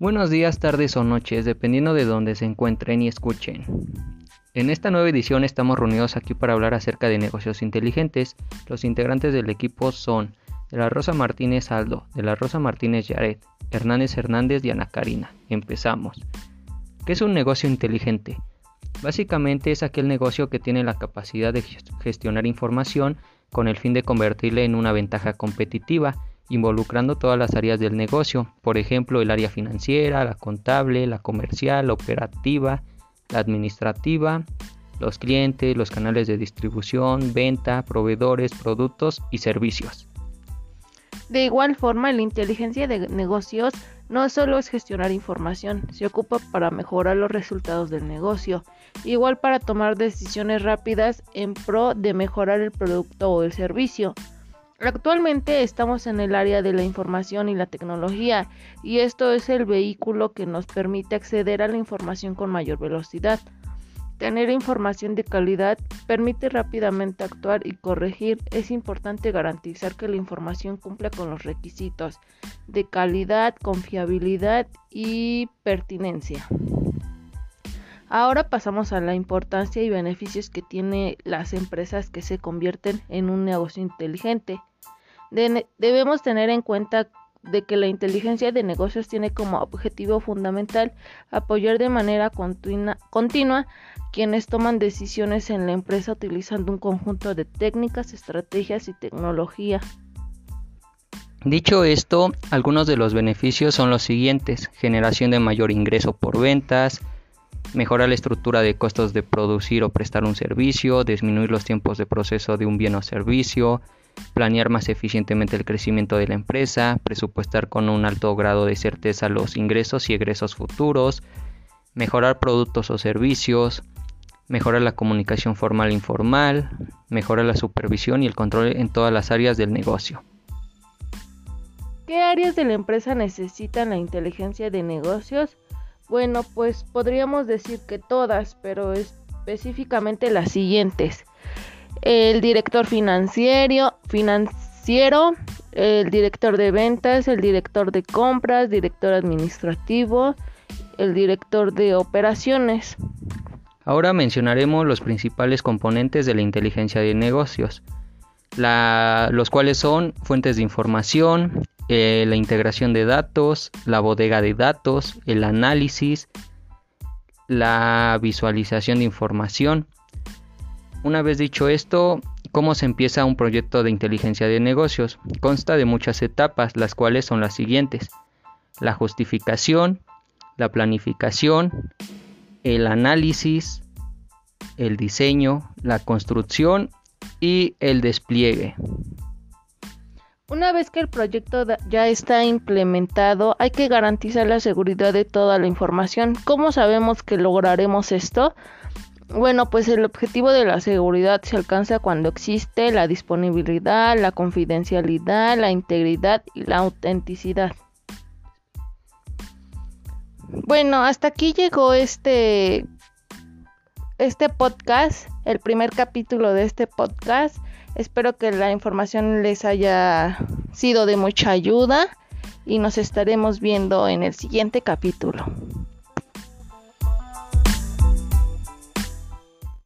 Buenos días, tardes o noches, dependiendo de donde se encuentren y escuchen. En esta nueva edición estamos reunidos aquí para hablar acerca de negocios inteligentes. Los integrantes del equipo son de la Rosa Martínez Aldo, de la Rosa Martínez Yaret, Hernández Hernández y Ana Karina. Empezamos. ¿Qué es un negocio inteligente? Básicamente es aquel negocio que tiene la capacidad de gestionar información con el fin de convertirla en una ventaja competitiva involucrando todas las áreas del negocio, por ejemplo el área financiera, la contable, la comercial, la operativa, la administrativa, los clientes, los canales de distribución, venta, proveedores, productos y servicios. De igual forma, la inteligencia de negocios no solo es gestionar información, se ocupa para mejorar los resultados del negocio, igual para tomar decisiones rápidas en pro de mejorar el producto o el servicio. Actualmente estamos en el área de la información y la tecnología y esto es el vehículo que nos permite acceder a la información con mayor velocidad. Tener información de calidad permite rápidamente actuar y corregir. Es importante garantizar que la información cumpla con los requisitos de calidad, confiabilidad y pertinencia. Ahora pasamos a la importancia y beneficios que tienen las empresas que se convierten en un negocio inteligente debemos tener en cuenta de que la inteligencia de negocios tiene como objetivo fundamental apoyar de manera continua, continua quienes toman decisiones en la empresa utilizando un conjunto de técnicas, estrategias y tecnología. Dicho esto, algunos de los beneficios son los siguientes, generación de mayor ingreso por ventas, mejorar la estructura de costos de producir o prestar un servicio, disminuir los tiempos de proceso de un bien o servicio, planear más eficientemente el crecimiento de la empresa, presupuestar con un alto grado de certeza los ingresos y egresos futuros, mejorar productos o servicios, mejorar la comunicación formal e informal, mejorar la supervisión y el control en todas las áreas del negocio. ¿Qué áreas de la empresa necesitan la inteligencia de negocios? Bueno, pues podríamos decir que todas, pero específicamente las siguientes el director financiero, financiero, el director de ventas, el director de compras, director administrativo, el director de operaciones. Ahora mencionaremos los principales componentes de la inteligencia de negocios, los cuales son fuentes de información, eh, la integración de datos, la bodega de datos, el análisis, la visualización de información, una vez dicho esto, ¿cómo se empieza un proyecto de inteligencia de negocios? Consta de muchas etapas, las cuales son las siguientes. La justificación, la planificación, el análisis, el diseño, la construcción y el despliegue. Una vez que el proyecto ya está implementado, hay que garantizar la seguridad de toda la información. ¿Cómo sabemos que lograremos esto? Bueno, pues el objetivo de la seguridad se alcanza cuando existe la disponibilidad, la confidencialidad, la integridad y la autenticidad. Bueno, hasta aquí llegó este este podcast, el primer capítulo de este podcast. Espero que la información les haya sido de mucha ayuda y nos estaremos viendo en el siguiente capítulo.